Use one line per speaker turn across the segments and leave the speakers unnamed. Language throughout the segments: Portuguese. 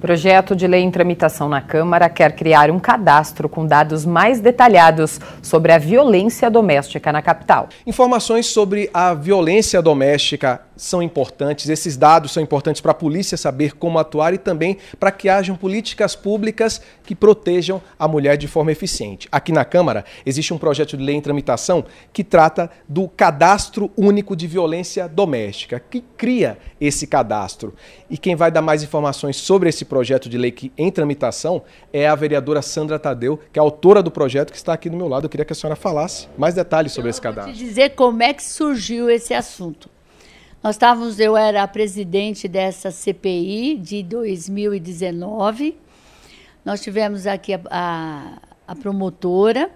Projeto de lei em tramitação na Câmara quer criar um cadastro com dados mais detalhados sobre a violência doméstica na capital.
Informações sobre a violência doméstica são importantes, esses dados são importantes para a polícia saber como atuar e também para que hajam políticas públicas que protejam a mulher de forma eficiente. Aqui na Câmara existe um projeto de lei em tramitação que trata do Cadastro Único de Violência Doméstica, que cria esse cadastro. E quem vai dar mais informações sobre esse projeto de lei que em tramitação é a vereadora Sandra Tadeu, que é autora do projeto, que está aqui do meu lado. Eu queria que a senhora falasse mais detalhes sobre
eu
esse cadastro.
Vou te dizer como é que surgiu esse assunto. Nós estávamos, eu era a presidente dessa CPI de 2019. Nós tivemos aqui a, a, a promotora.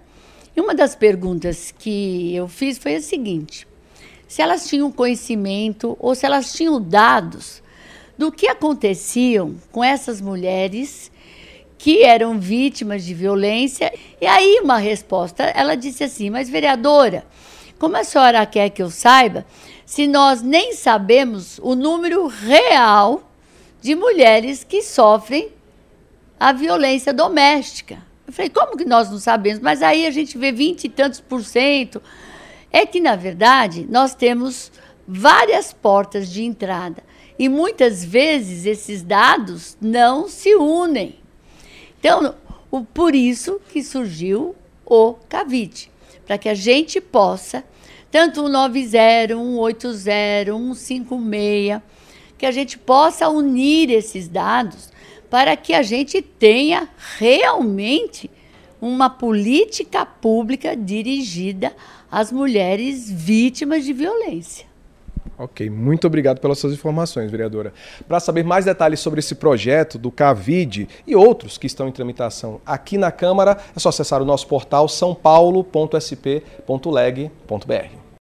E uma das perguntas que eu fiz foi a seguinte: se elas tinham conhecimento ou se elas tinham dados do que aconteciam com essas mulheres que eram vítimas de violência. E aí, uma resposta, ela disse assim: Mas, vereadora, como a senhora quer que eu saiba se nós nem sabemos o número real de mulheres que sofrem a violência doméstica? Eu falei: Como que nós não sabemos? Mas aí a gente vê vinte e tantos por cento. É que, na verdade, nós temos várias portas de entrada. E muitas vezes esses dados não se unem. Então, o, por isso que surgiu o CAVIT, para que a gente possa, tanto o 90, 180, 156, que a gente possa unir esses dados para que a gente tenha realmente uma política pública dirigida às mulheres vítimas de violência.
Ok, muito obrigado pelas suas informações, vereadora. Para saber mais detalhes sobre esse projeto do CAVID e outros que estão em tramitação aqui na Câmara, é só acessar o nosso portal sãopaulo.sp.leg.br.